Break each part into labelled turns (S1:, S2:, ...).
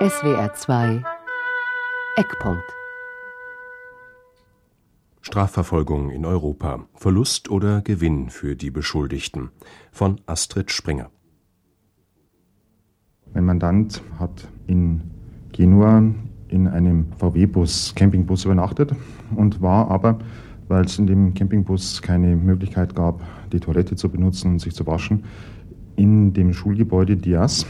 S1: SWR 2 Eckpunkt
S2: Strafverfolgung in Europa. Verlust oder Gewinn für die Beschuldigten. Von Astrid Springer.
S3: Mein Mandant hat in Genua in einem VW-Bus, Campingbus übernachtet und war aber, weil es in dem Campingbus keine Möglichkeit gab, die Toilette zu benutzen und sich zu waschen, in dem Schulgebäude Dias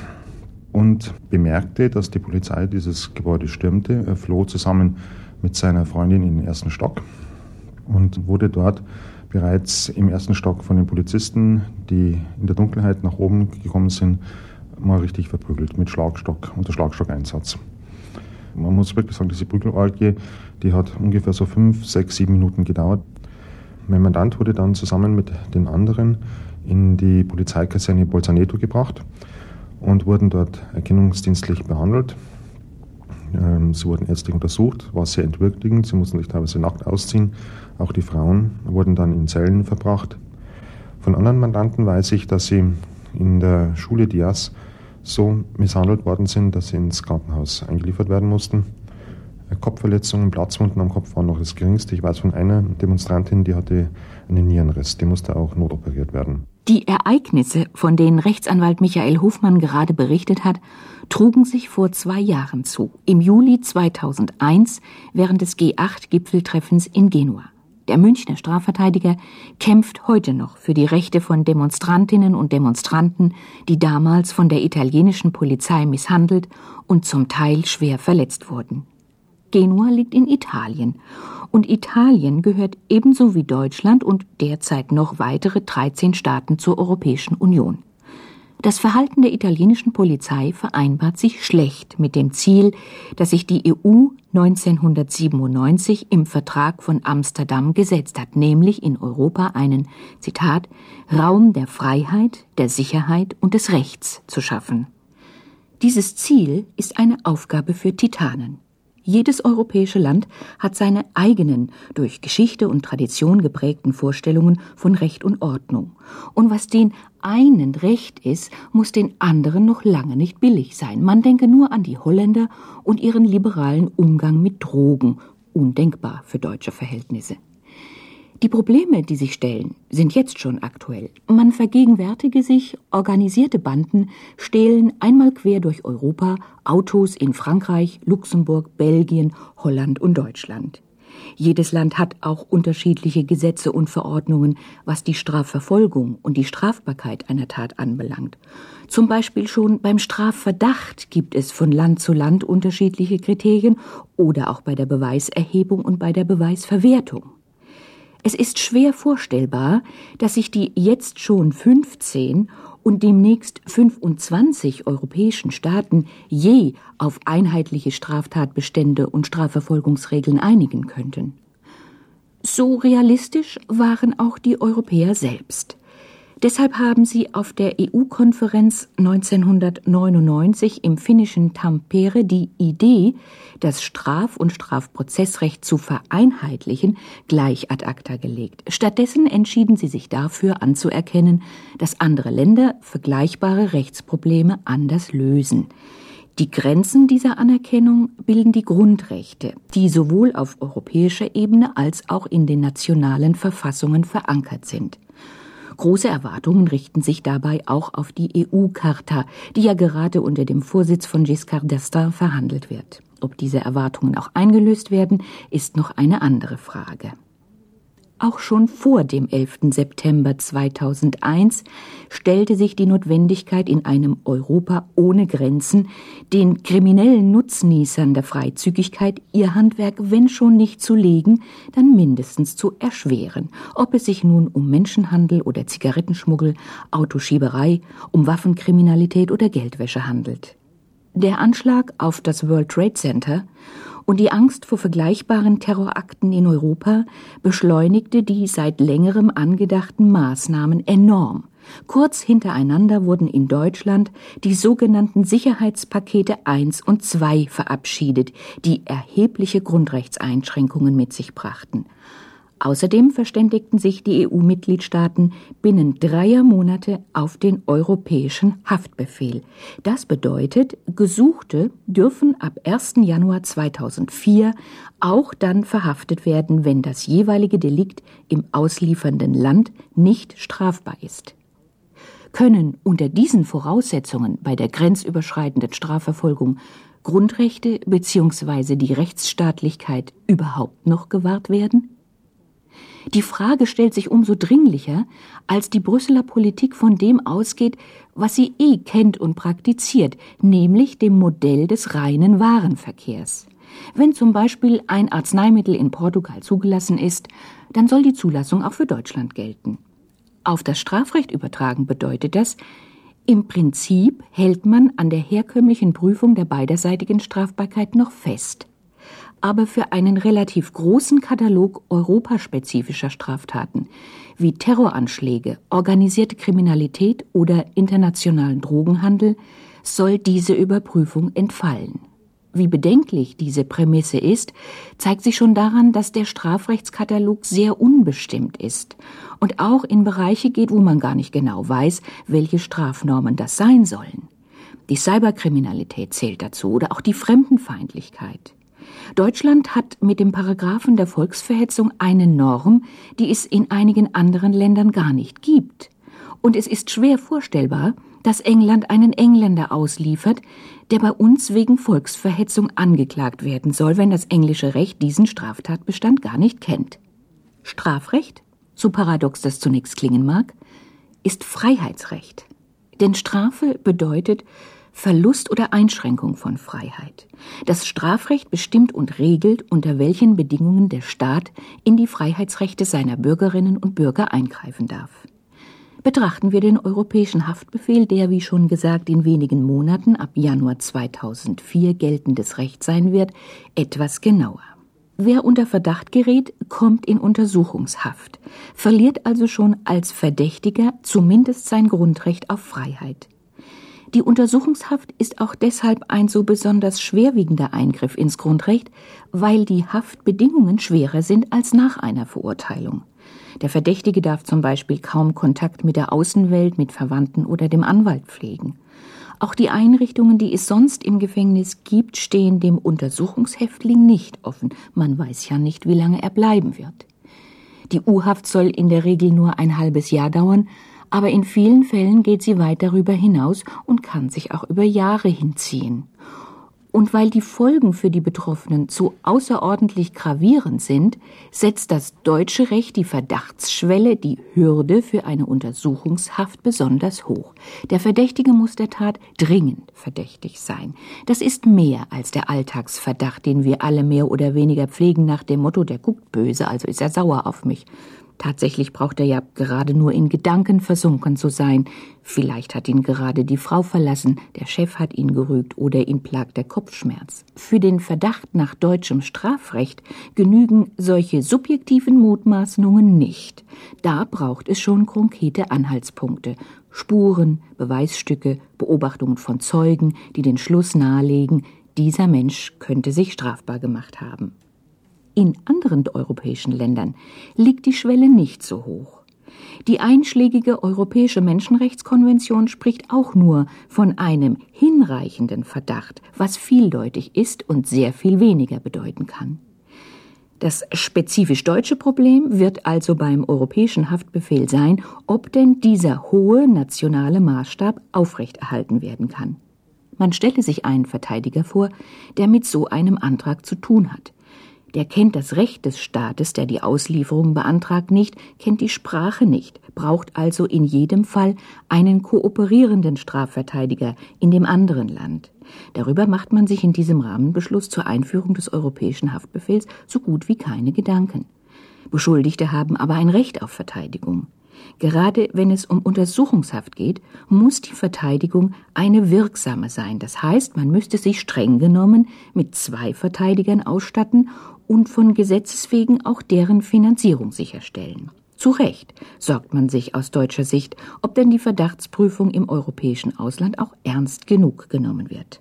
S3: und bemerkte, dass die Polizei dieses Gebäude stürmte. Er floh zusammen mit seiner Freundin in den ersten Stock und wurde dort bereits im ersten Stock von den Polizisten, die in der Dunkelheit nach oben gekommen sind, mal richtig verprügelt mit Schlagstock, unter Schlagstockeinsatz. Man muss wirklich sagen, diese Prügelorgie, die hat ungefähr so fünf, sechs, sieben Minuten gedauert. Mein Mandant wurde dann zusammen mit den anderen in die Polizeikaserne Bolzaneto gebracht und wurden dort erkennungsdienstlich behandelt. Ähm, sie wurden ärztlich untersucht, war sehr entwürdigend. Sie mussten sich teilweise nackt ausziehen. Auch die Frauen wurden dann in Zellen verbracht. Von anderen Mandanten weiß ich, dass sie in der Schule Dias so misshandelt worden sind, dass sie ins Krankenhaus eingeliefert werden mussten. Kopfverletzungen, Platzwunden am Kopf waren noch das geringste. Ich weiß von einer Demonstrantin, die hatte einen Nierenriss. Die musste auch notoperiert werden.
S4: Die Ereignisse, von denen Rechtsanwalt Michael Hofmann gerade berichtet hat, trugen sich vor zwei Jahren zu, im Juli 2001 während des G8-Gipfeltreffens in Genua. Der Münchner Strafverteidiger kämpft heute noch für die Rechte von Demonstrantinnen und Demonstranten, die damals von der italienischen Polizei misshandelt und zum Teil schwer verletzt wurden. Genua liegt in Italien und Italien gehört ebenso wie Deutschland und derzeit noch weitere 13 Staaten zur Europäischen Union. Das Verhalten der italienischen Polizei vereinbart sich schlecht mit dem Ziel, das sich die EU 1997 im Vertrag von Amsterdam gesetzt hat, nämlich in Europa einen, Zitat, Raum der Freiheit, der Sicherheit und des Rechts zu schaffen. Dieses Ziel ist eine Aufgabe für Titanen. Jedes europäische Land hat seine eigenen, durch Geschichte und Tradition geprägten Vorstellungen von Recht und Ordnung. Und was den einen recht ist, muss den anderen noch lange nicht billig sein. Man denke nur an die Holländer und ihren liberalen Umgang mit Drogen, undenkbar für deutsche Verhältnisse. Die Probleme, die sich stellen, sind jetzt schon aktuell. Man vergegenwärtige sich, organisierte Banden stehlen einmal quer durch Europa Autos in Frankreich, Luxemburg, Belgien, Holland und Deutschland. Jedes Land hat auch unterschiedliche Gesetze und Verordnungen, was die Strafverfolgung und die Strafbarkeit einer Tat anbelangt. Zum Beispiel schon beim Strafverdacht gibt es von Land zu Land unterschiedliche Kriterien oder auch bei der Beweiserhebung und bei der Beweisverwertung. Es ist schwer vorstellbar, dass sich die jetzt schon 15 und demnächst 25 europäischen Staaten je auf einheitliche Straftatbestände und Strafverfolgungsregeln einigen könnten. So realistisch waren auch die Europäer selbst. Deshalb haben sie auf der EU-Konferenz 1999 im finnischen Tampere die Idee, das Straf- und Strafprozessrecht zu vereinheitlichen, gleich ad acta gelegt. Stattdessen entschieden sie sich dafür anzuerkennen, dass andere Länder vergleichbare Rechtsprobleme anders lösen. Die Grenzen dieser Anerkennung bilden die Grundrechte, die sowohl auf europäischer Ebene als auch in den nationalen Verfassungen verankert sind. Große Erwartungen richten sich dabei auch auf die EU-Charta, die ja gerade unter dem Vorsitz von Giscard d'Estaing verhandelt wird. Ob diese Erwartungen auch eingelöst werden, ist noch eine andere Frage. Auch schon vor dem 11. September 2001 stellte sich die Notwendigkeit in einem Europa ohne Grenzen, den kriminellen Nutznießern der Freizügigkeit ihr Handwerk, wenn schon nicht zu legen, dann mindestens zu erschweren, ob es sich nun um Menschenhandel oder Zigarettenschmuggel, Autoschieberei, um Waffenkriminalität oder Geldwäsche handelt. Der Anschlag auf das World Trade Center und die Angst vor vergleichbaren Terrorakten in Europa beschleunigte die seit längerem angedachten Maßnahmen enorm. Kurz hintereinander wurden in Deutschland die sogenannten Sicherheitspakete 1 und 2 verabschiedet, die erhebliche Grundrechtseinschränkungen mit sich brachten. Außerdem verständigten sich die EU-Mitgliedstaaten binnen dreier Monate auf den europäischen Haftbefehl. Das bedeutet, Gesuchte dürfen ab 1. Januar 2004 auch dann verhaftet werden, wenn das jeweilige Delikt im ausliefernden Land nicht strafbar ist. Können unter diesen Voraussetzungen bei der grenzüberschreitenden Strafverfolgung Grundrechte bzw. die Rechtsstaatlichkeit überhaupt noch gewahrt werden? Die Frage stellt sich umso dringlicher, als die Brüsseler Politik von dem ausgeht, was sie eh kennt und praktiziert, nämlich dem Modell des reinen Warenverkehrs. Wenn zum Beispiel ein Arzneimittel in Portugal zugelassen ist, dann soll die Zulassung auch für Deutschland gelten. Auf das Strafrecht übertragen bedeutet das, im Prinzip hält man an der herkömmlichen Prüfung der beiderseitigen Strafbarkeit noch fest aber für einen relativ großen Katalog europaspezifischer Straftaten wie Terroranschläge, organisierte Kriminalität oder internationalen Drogenhandel soll diese Überprüfung entfallen. Wie bedenklich diese Prämisse ist, zeigt sich schon daran, dass der Strafrechtskatalog sehr unbestimmt ist und auch in Bereiche geht, wo man gar nicht genau weiß, welche Strafnormen das sein sollen. Die Cyberkriminalität zählt dazu oder auch die Fremdenfeindlichkeit. Deutschland hat mit dem Paragraphen der Volksverhetzung eine Norm, die es in einigen anderen Ländern gar nicht gibt. Und es ist schwer vorstellbar, dass England einen Engländer ausliefert, der bei uns wegen Volksverhetzung angeklagt werden soll, wenn das englische Recht diesen Straftatbestand gar nicht kennt. Strafrecht, so paradox das zunächst klingen mag, ist Freiheitsrecht. Denn Strafe bedeutet Verlust oder Einschränkung von Freiheit. Das Strafrecht bestimmt und regelt, unter welchen Bedingungen der Staat in die Freiheitsrechte seiner Bürgerinnen und Bürger eingreifen darf. Betrachten wir den europäischen Haftbefehl, der, wie schon gesagt, in wenigen Monaten ab Januar 2004 geltendes Recht sein wird, etwas genauer. Wer unter Verdacht gerät, kommt in Untersuchungshaft, verliert also schon als Verdächtiger zumindest sein Grundrecht auf Freiheit. Die Untersuchungshaft ist auch deshalb ein so besonders schwerwiegender Eingriff ins Grundrecht, weil die Haftbedingungen schwerer sind als nach einer Verurteilung. Der Verdächtige darf zum Beispiel kaum Kontakt mit der Außenwelt, mit Verwandten oder dem Anwalt pflegen. Auch die Einrichtungen, die es sonst im Gefängnis gibt, stehen dem Untersuchungshäftling nicht offen. Man weiß ja nicht, wie lange er bleiben wird. Die U-Haft soll in der Regel nur ein halbes Jahr dauern, aber in vielen Fällen geht sie weit darüber hinaus und kann sich auch über Jahre hinziehen. Und weil die Folgen für die Betroffenen so außerordentlich gravierend sind, setzt das deutsche Recht die Verdachtsschwelle, die Hürde für eine Untersuchungshaft besonders hoch. Der Verdächtige muss der Tat dringend verdächtig sein. Das ist mehr als der Alltagsverdacht, den wir alle mehr oder weniger pflegen nach dem Motto, der guckt böse, also ist er sauer auf mich. Tatsächlich braucht er ja gerade nur in Gedanken versunken zu sein. Vielleicht hat ihn gerade die Frau verlassen, der Chef hat ihn gerügt oder ihn plagt der Kopfschmerz. Für den Verdacht nach deutschem Strafrecht genügen solche subjektiven Mutmaßungen nicht. Da braucht es schon konkrete Anhaltspunkte. Spuren, Beweisstücke, Beobachtungen von Zeugen, die den Schluss nahelegen, dieser Mensch könnte sich strafbar gemacht haben. In anderen europäischen Ländern liegt die Schwelle nicht so hoch. Die einschlägige Europäische Menschenrechtskonvention spricht auch nur von einem hinreichenden Verdacht, was vieldeutig ist und sehr viel weniger bedeuten kann. Das spezifisch deutsche Problem wird also beim europäischen Haftbefehl sein, ob denn dieser hohe nationale Maßstab aufrechterhalten werden kann. Man stelle sich einen Verteidiger vor, der mit so einem Antrag zu tun hat. Der kennt das Recht des Staates, der die Auslieferung beantragt, nicht, kennt die Sprache nicht, braucht also in jedem Fall einen kooperierenden Strafverteidiger in dem anderen Land. Darüber macht man sich in diesem Rahmenbeschluss zur Einführung des europäischen Haftbefehls so gut wie keine Gedanken. Beschuldigte haben aber ein Recht auf Verteidigung. Gerade wenn es um Untersuchungshaft geht, muss die Verteidigung eine wirksame sein. Das heißt, man müsste sich streng genommen mit zwei Verteidigern ausstatten und von Gesetzes wegen auch deren Finanzierung sicherstellen. Zu Recht sorgt man sich aus deutscher Sicht, ob denn die Verdachtsprüfung im europäischen Ausland auch ernst genug genommen wird.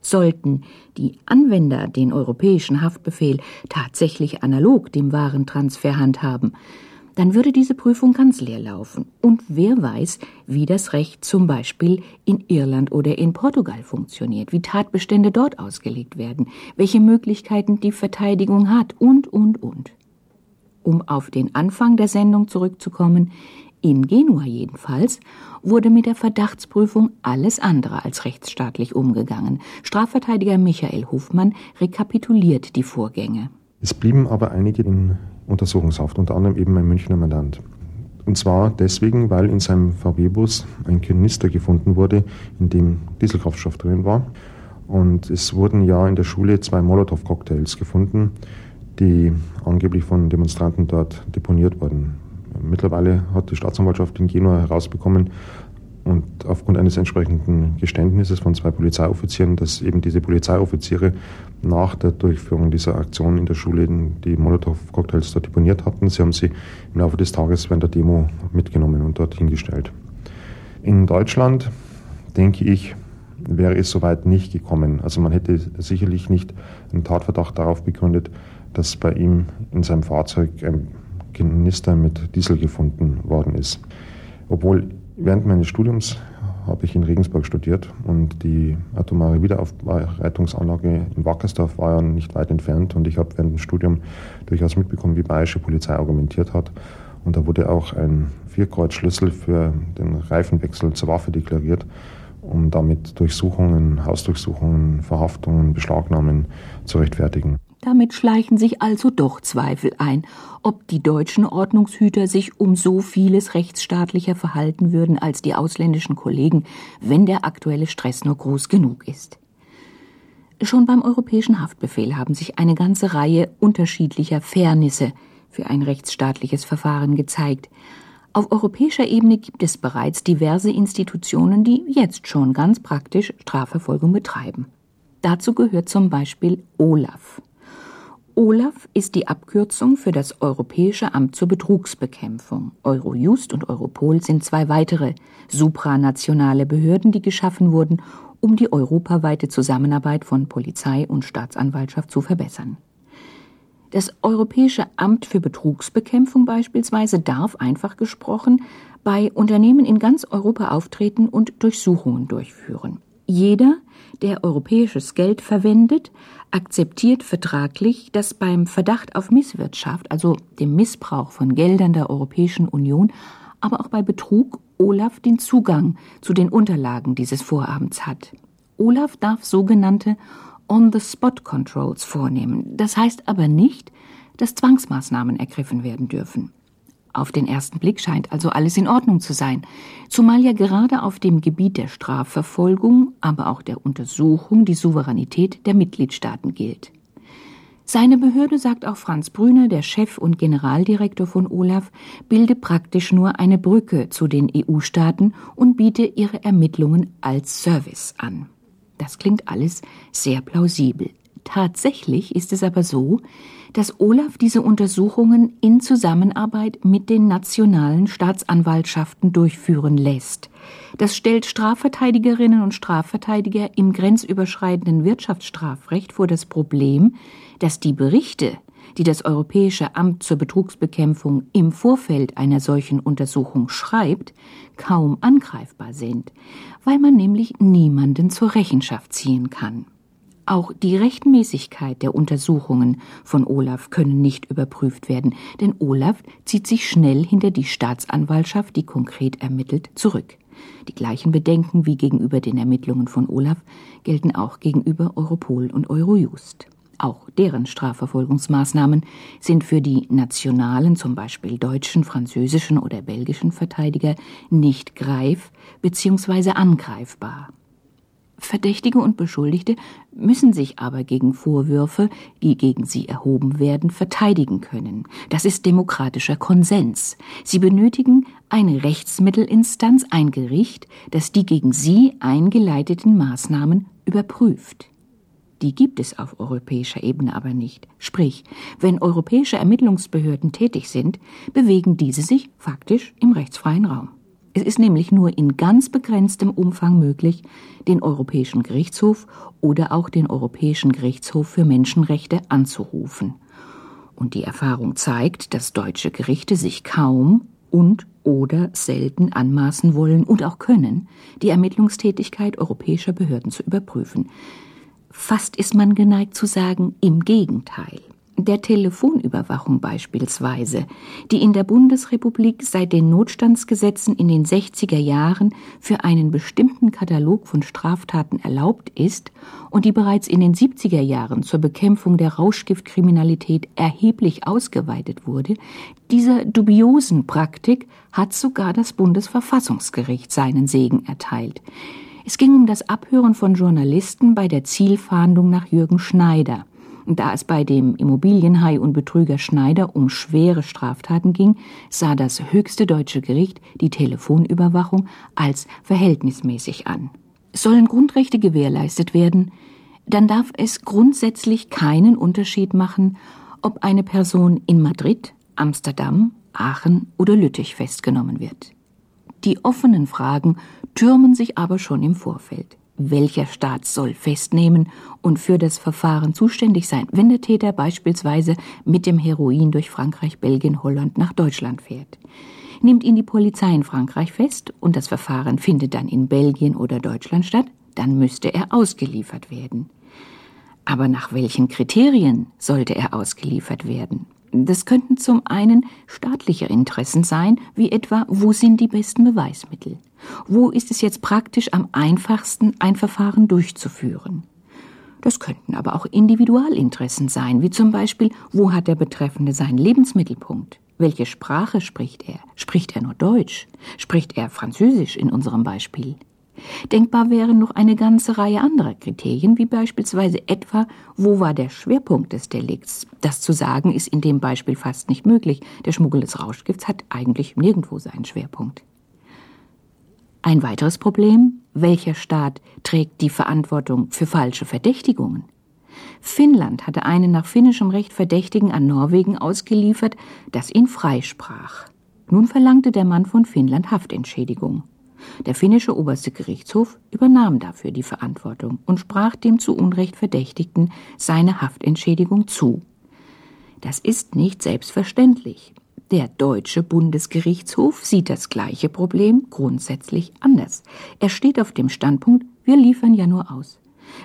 S4: Sollten die Anwender den europäischen Haftbefehl tatsächlich analog dem Warentransfer handhaben, dann würde diese Prüfung ganz leer laufen. Und wer weiß, wie das Recht zum Beispiel in Irland oder in Portugal funktioniert, wie Tatbestände dort ausgelegt werden, welche Möglichkeiten die Verteidigung hat und, und, und. Um auf den Anfang der Sendung zurückzukommen, in Genua jedenfalls wurde mit der Verdachtsprüfung alles andere als rechtsstaatlich umgegangen. Strafverteidiger Michael Hofmann rekapituliert die Vorgänge.
S3: Es blieben aber einige in Untersuchungshaft, unter anderem eben ein Münchner Mandant. Und zwar deswegen, weil in seinem VW-Bus ein Kanister gefunden wurde, in dem Dieselkraftstoff drin war. Und es wurden ja in der Schule zwei Molotow-Cocktails gefunden, die angeblich von Demonstranten dort deponiert wurden. Mittlerweile hat die Staatsanwaltschaft in Genua herausbekommen, und aufgrund eines entsprechenden Geständnisses von zwei Polizeioffizieren, dass eben diese Polizeioffiziere nach der Durchführung dieser Aktion in der Schule die Molotow-Cocktails dort deponiert hatten. Sie haben sie im Laufe des Tages während der Demo mitgenommen und dort hingestellt. In Deutschland, denke ich, wäre es soweit nicht gekommen. Also man hätte sicherlich nicht einen Tatverdacht darauf begründet, dass bei ihm in seinem Fahrzeug ein Kanister mit Diesel gefunden worden ist. Obwohl Während meines Studiums habe ich in Regensburg studiert und die atomare Wiederaufbereitungsanlage in Wackersdorf war ja nicht weit entfernt und ich habe während dem Studium durchaus mitbekommen, wie bayerische Polizei argumentiert hat. Und da wurde auch ein Vierkreuzschlüssel für den Reifenwechsel zur Waffe deklariert, um damit Durchsuchungen, Hausdurchsuchungen, Verhaftungen, Beschlagnahmen zu rechtfertigen.
S4: Damit schleichen sich also doch Zweifel ein, ob die deutschen Ordnungshüter sich um so vieles rechtsstaatlicher verhalten würden als die ausländischen Kollegen, wenn der aktuelle Stress nur groß genug ist. Schon beim europäischen Haftbefehl haben sich eine ganze Reihe unterschiedlicher Fairnisse für ein rechtsstaatliches Verfahren gezeigt. Auf europäischer Ebene gibt es bereits diverse Institutionen, die jetzt schon ganz praktisch Strafverfolgung betreiben. Dazu gehört zum Beispiel OLAF. OLAF ist die Abkürzung für das Europäische Amt zur Betrugsbekämpfung. Eurojust und Europol sind zwei weitere supranationale Behörden, die geschaffen wurden, um die europaweite Zusammenarbeit von Polizei und Staatsanwaltschaft zu verbessern. Das Europäische Amt für Betrugsbekämpfung beispielsweise darf einfach gesprochen bei Unternehmen in ganz Europa auftreten und Durchsuchungen durchführen. Jeder, der europäisches Geld verwendet, akzeptiert vertraglich, dass beim Verdacht auf Misswirtschaft, also dem Missbrauch von Geldern der Europäischen Union, aber auch bei Betrug Olaf den Zugang zu den Unterlagen dieses Vorabends hat. Olaf darf sogenannte On-the-Spot-Controls vornehmen. Das heißt aber nicht, dass Zwangsmaßnahmen ergriffen werden dürfen. Auf den ersten Blick scheint also alles in Ordnung zu sein, zumal ja gerade auf dem Gebiet der Strafverfolgung, aber auch der Untersuchung die Souveränität der Mitgliedstaaten gilt. Seine Behörde, sagt auch Franz Brüner, der Chef und Generaldirektor von Olaf, bilde praktisch nur eine Brücke zu den EU-Staaten und biete ihre Ermittlungen als Service an. Das klingt alles sehr plausibel. Tatsächlich ist es aber so, dass Olaf diese Untersuchungen in Zusammenarbeit mit den nationalen Staatsanwaltschaften durchführen lässt. Das stellt Strafverteidigerinnen und Strafverteidiger im grenzüberschreitenden Wirtschaftsstrafrecht vor das Problem, dass die Berichte, die das Europäische Amt zur Betrugsbekämpfung im Vorfeld einer solchen Untersuchung schreibt, kaum angreifbar sind, weil man nämlich niemanden zur Rechenschaft ziehen kann. Auch die Rechtmäßigkeit der Untersuchungen von Olaf können nicht überprüft werden, denn Olaf zieht sich schnell hinter die Staatsanwaltschaft, die konkret ermittelt, zurück. Die gleichen Bedenken wie gegenüber den Ermittlungen von Olaf gelten auch gegenüber Europol und Eurojust. Auch deren Strafverfolgungsmaßnahmen sind für die nationalen, zum Beispiel deutschen, französischen oder belgischen Verteidiger nicht greif bzw. angreifbar. Verdächtige und Beschuldigte müssen sich aber gegen Vorwürfe, die gegen sie erhoben werden, verteidigen können. Das ist demokratischer Konsens. Sie benötigen eine Rechtsmittelinstanz, ein Gericht, das die gegen sie eingeleiteten Maßnahmen überprüft. Die gibt es auf europäischer Ebene aber nicht. Sprich, wenn europäische Ermittlungsbehörden tätig sind, bewegen diese sich faktisch im rechtsfreien Raum. Es ist nämlich nur in ganz begrenztem Umfang möglich, den Europäischen Gerichtshof oder auch den Europäischen Gerichtshof für Menschenrechte anzurufen. Und die Erfahrung zeigt, dass deutsche Gerichte sich kaum und oder selten anmaßen wollen und auch können, die Ermittlungstätigkeit europäischer Behörden zu überprüfen. Fast ist man geneigt zu sagen, im Gegenteil der Telefonüberwachung beispielsweise, die in der Bundesrepublik seit den Notstandsgesetzen in den 60er Jahren für einen bestimmten Katalog von Straftaten erlaubt ist und die bereits in den 70er Jahren zur Bekämpfung der Rauschgiftkriminalität erheblich ausgeweitet wurde, dieser dubiosen Praktik hat sogar das Bundesverfassungsgericht seinen Segen erteilt. Es ging um das Abhören von Journalisten bei der Zielfahndung nach Jürgen Schneider. Da es bei dem Immobilienhai und Betrüger Schneider um schwere Straftaten ging, sah das höchste deutsche Gericht die Telefonüberwachung als verhältnismäßig an. Sollen Grundrechte gewährleistet werden, dann darf es grundsätzlich keinen Unterschied machen, ob eine Person in Madrid, Amsterdam, Aachen oder Lüttich festgenommen wird. Die offenen Fragen türmen sich aber schon im Vorfeld welcher Staat soll festnehmen und für das Verfahren zuständig sein, wenn der Täter beispielsweise mit dem Heroin durch Frankreich, Belgien, Holland nach Deutschland fährt. Nimmt ihn die Polizei in Frankreich fest und das Verfahren findet dann in Belgien oder Deutschland statt, dann müsste er ausgeliefert werden. Aber nach welchen Kriterien sollte er ausgeliefert werden? Das könnten zum einen staatliche Interessen sein, wie etwa, wo sind die besten Beweismittel? Wo ist es jetzt praktisch am einfachsten, ein Verfahren durchzuführen? Das könnten aber auch Individualinteressen sein, wie zum Beispiel, wo hat der Betreffende seinen Lebensmittelpunkt? Welche Sprache spricht er? Spricht er nur Deutsch? Spricht er Französisch in unserem Beispiel? Denkbar wären noch eine ganze Reihe anderer Kriterien, wie beispielsweise etwa, wo war der Schwerpunkt des Delikts? Das zu sagen ist in dem Beispiel fast nicht möglich. Der Schmuggel des Rauschgifts hat eigentlich nirgendwo seinen Schwerpunkt. Ein weiteres Problem, welcher Staat trägt die Verantwortung für falsche Verdächtigungen? Finnland hatte einen nach finnischem Recht Verdächtigen an Norwegen ausgeliefert, das ihn freisprach. Nun verlangte der Mann von Finnland Haftentschädigung. Der finnische oberste Gerichtshof übernahm dafür die Verantwortung und sprach dem zu Unrecht Verdächtigten seine Haftentschädigung zu. Das ist nicht selbstverständlich. Der deutsche Bundesgerichtshof sieht das gleiche Problem grundsätzlich anders. Er steht auf dem Standpunkt, wir liefern ja nur aus.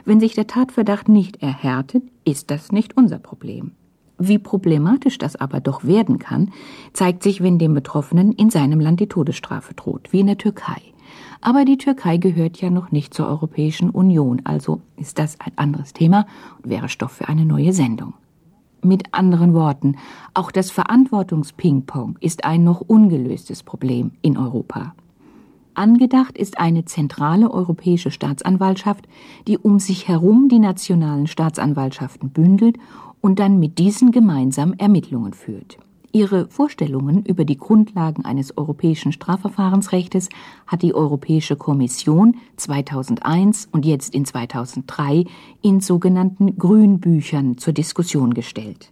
S4: Wenn sich der Tatverdacht nicht erhärtet, ist das nicht unser Problem. Wie problematisch das aber doch werden kann, zeigt sich, wenn dem Betroffenen in seinem Land die Todesstrafe droht, wie in der Türkei. Aber die Türkei gehört ja noch nicht zur Europäischen Union, also ist das ein anderes Thema und wäre Stoff für eine neue Sendung. Mit anderen Worten, auch das Verantwortungsping-Pong ist ein noch ungelöstes Problem in Europa. Angedacht ist eine zentrale europäische Staatsanwaltschaft, die um sich herum die nationalen Staatsanwaltschaften bündelt und dann mit diesen gemeinsam Ermittlungen führt. Ihre Vorstellungen über die Grundlagen eines europäischen Strafverfahrensrechtes hat die Europäische Kommission 2001 und jetzt in 2003 in sogenannten Grünbüchern zur Diskussion gestellt.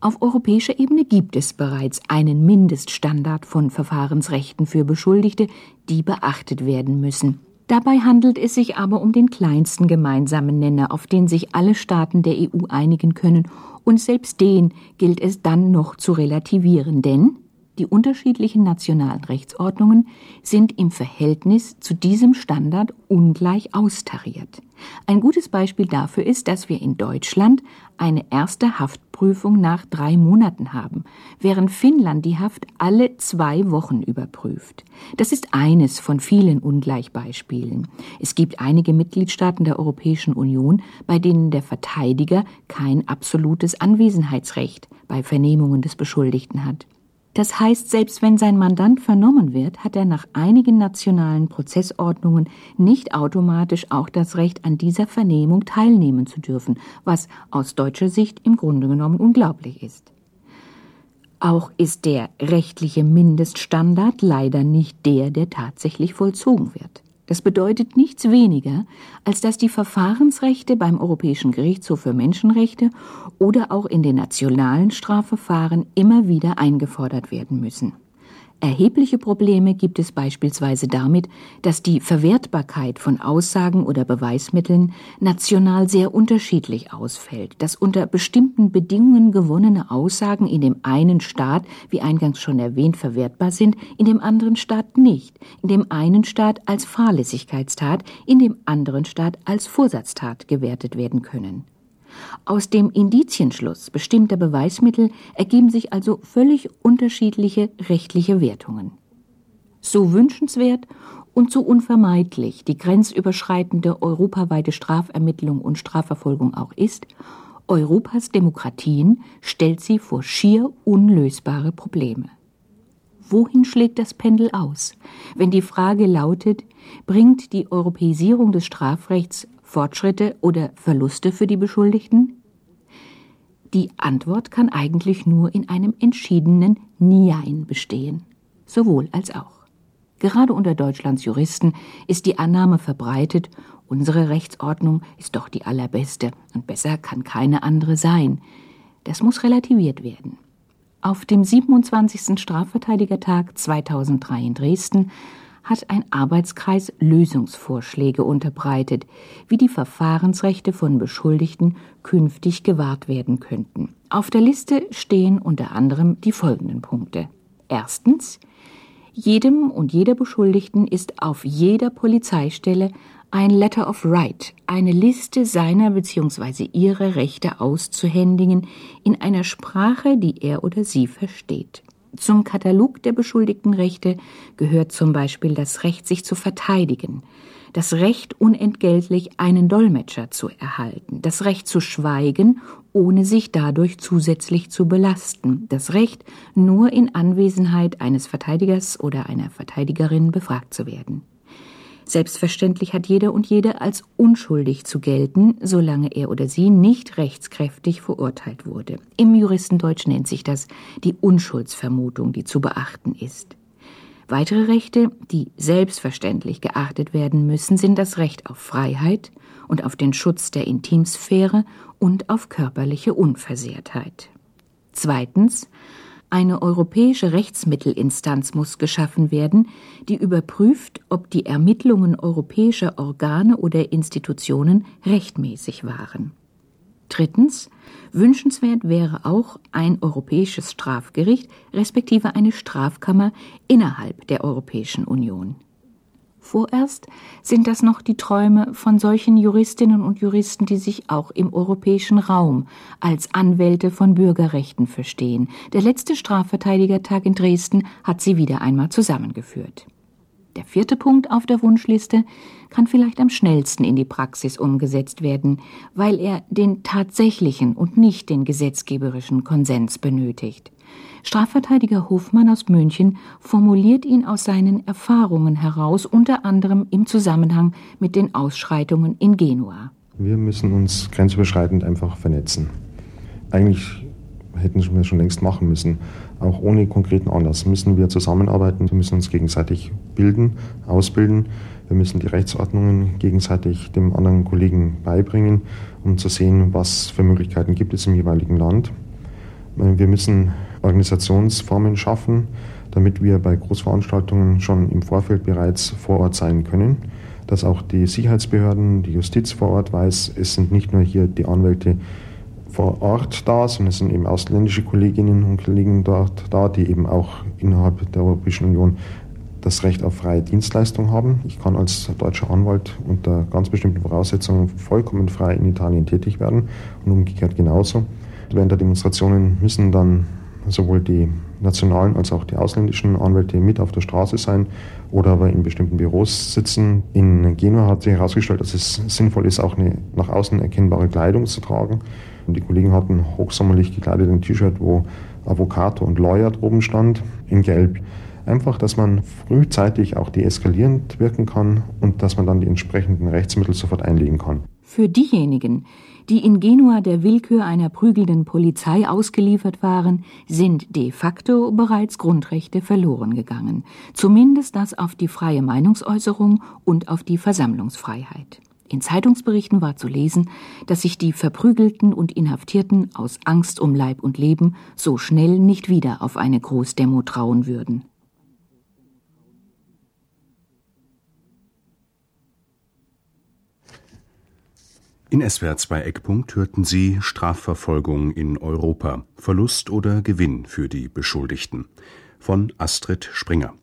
S4: Auf europäischer Ebene gibt es bereits einen Mindeststandard von Verfahrensrechten für Beschuldigte, die beachtet werden müssen. Dabei handelt es sich aber um den kleinsten gemeinsamen Nenner, auf den sich alle Staaten der EU einigen können, und selbst den gilt es dann noch zu relativieren, denn die unterschiedlichen nationalen Rechtsordnungen sind im Verhältnis zu diesem Standard ungleich austariert. Ein gutes Beispiel dafür ist, dass wir in Deutschland eine erste Haftprüfung nach drei Monaten haben, während Finnland die Haft alle zwei Wochen überprüft. Das ist eines von vielen Ungleichbeispielen. Es gibt einige Mitgliedstaaten der Europäischen Union, bei denen der Verteidiger kein absolutes Anwesenheitsrecht bei Vernehmungen des Beschuldigten hat. Das heißt, selbst wenn sein Mandant vernommen wird, hat er nach einigen nationalen Prozessordnungen nicht automatisch auch das Recht, an dieser Vernehmung teilnehmen zu dürfen, was aus deutscher Sicht im Grunde genommen unglaublich ist. Auch ist der rechtliche Mindeststandard leider nicht der, der tatsächlich vollzogen wird. Das bedeutet nichts weniger, als dass die Verfahrensrechte beim Europäischen Gerichtshof für Menschenrechte oder auch in den nationalen Strafverfahren immer wieder eingefordert werden müssen. Erhebliche Probleme gibt es beispielsweise damit, dass die Verwertbarkeit von Aussagen oder Beweismitteln national sehr unterschiedlich ausfällt, dass unter bestimmten Bedingungen gewonnene Aussagen in dem einen Staat, wie eingangs schon erwähnt, verwertbar sind, in dem anderen Staat nicht, in dem einen Staat als Fahrlässigkeitstat, in dem anderen Staat als Vorsatztat gewertet werden können. Aus dem Indizienschluss bestimmter Beweismittel ergeben sich also völlig unterschiedliche rechtliche Wertungen. So wünschenswert und so unvermeidlich die grenzüberschreitende europaweite Strafermittlung und Strafverfolgung auch ist, Europas Demokratien stellt sie vor schier unlösbare Probleme. Wohin schlägt das Pendel aus, wenn die Frage lautet, bringt die Europäisierung des Strafrechts Fortschritte oder Verluste für die Beschuldigten? Die Antwort kann eigentlich nur in einem entschiedenen Nein bestehen. Sowohl als auch. Gerade unter Deutschlands Juristen ist die Annahme verbreitet, unsere Rechtsordnung ist doch die allerbeste und besser kann keine andere sein. Das muss relativiert werden. Auf dem 27. Strafverteidigertag 2003 in Dresden hat ein Arbeitskreis Lösungsvorschläge unterbreitet, wie die Verfahrensrechte von Beschuldigten künftig gewahrt werden könnten. Auf der Liste stehen unter anderem die folgenden Punkte. Erstens jedem und jeder Beschuldigten ist auf jeder Polizeistelle ein Letter of Right, eine Liste seiner bzw. ihrer Rechte auszuhändigen in einer Sprache, die er oder sie versteht. Zum Katalog der beschuldigten Rechte gehört zum Beispiel das Recht, sich zu verteidigen, das Recht, unentgeltlich einen Dolmetscher zu erhalten, das Recht zu schweigen, ohne sich dadurch zusätzlich zu belasten, das Recht, nur in Anwesenheit eines Verteidigers oder einer Verteidigerin befragt zu werden. Selbstverständlich hat jeder und jede als unschuldig zu gelten, solange er oder sie nicht rechtskräftig verurteilt wurde. Im Juristendeutsch nennt sich das die Unschuldsvermutung, die zu beachten ist. Weitere Rechte, die selbstverständlich geachtet werden müssen, sind das Recht auf Freiheit und auf den Schutz der Intimsphäre und auf körperliche Unversehrtheit. Zweitens eine europäische Rechtsmittelinstanz muss geschaffen werden, die überprüft, ob die Ermittlungen europäischer Organe oder Institutionen rechtmäßig waren. Drittens wünschenswert wäre auch ein europäisches Strafgericht respektive eine Strafkammer innerhalb der Europäischen Union. Vorerst sind das noch die Träume von solchen Juristinnen und Juristen, die sich auch im europäischen Raum als Anwälte von Bürgerrechten verstehen. Der letzte Strafverteidigertag in Dresden hat sie wieder einmal zusammengeführt. Der vierte Punkt auf der Wunschliste kann vielleicht am schnellsten in die Praxis umgesetzt werden, weil er den tatsächlichen und nicht den gesetzgeberischen Konsens benötigt. Strafverteidiger Hofmann aus München formuliert ihn aus seinen Erfahrungen heraus, unter anderem im Zusammenhang mit den Ausschreitungen in Genua.
S3: Wir müssen uns grenzüberschreitend einfach vernetzen. Eigentlich hätten wir schon längst machen müssen. Auch ohne konkreten Anlass müssen wir zusammenarbeiten, wir müssen uns gegenseitig bilden, ausbilden. Wir müssen die Rechtsordnungen gegenseitig dem anderen Kollegen beibringen, um zu sehen, was für Möglichkeiten gibt es im jeweiligen Land. Wir müssen Organisationsformen schaffen, damit wir bei Großveranstaltungen schon im Vorfeld bereits vor Ort sein können. Dass auch die Sicherheitsbehörden, die Justiz vor Ort weiß, es sind nicht nur hier die Anwälte vor Ort da, sondern es sind eben ausländische Kolleginnen und Kollegen dort da, die eben auch innerhalb der Europäischen Union das Recht auf freie Dienstleistung haben. Ich kann als deutscher Anwalt unter ganz bestimmten Voraussetzungen vollkommen frei in Italien tätig werden und umgekehrt genauso. Während der Demonstrationen müssen dann sowohl die nationalen als auch die ausländischen Anwälte mit auf der Straße sein oder aber in bestimmten Büros sitzen. In Genua hat sich herausgestellt, dass es sinnvoll ist, auch eine nach außen erkennbare Kleidung zu tragen. Und die Kollegen hatten hochsommerlich gekleidet ein T-Shirt, wo Avocado und Lawyer droben stand, in Gelb. Einfach, dass man frühzeitig auch deeskalierend wirken kann und dass man dann die entsprechenden Rechtsmittel sofort einlegen kann.
S4: Für diejenigen, die in Genua der Willkür einer prügelnden Polizei ausgeliefert waren, sind de facto bereits Grundrechte verloren gegangen, zumindest das auf die freie Meinungsäußerung und auf die Versammlungsfreiheit. In Zeitungsberichten war zu lesen, dass sich die Verprügelten und Inhaftierten aus Angst um Leib und Leben so schnell nicht wieder auf eine Großdemo trauen würden.
S2: In SWR 2 Eckpunkt hörten Sie Strafverfolgung in Europa, Verlust oder Gewinn für die Beschuldigten von Astrid Springer.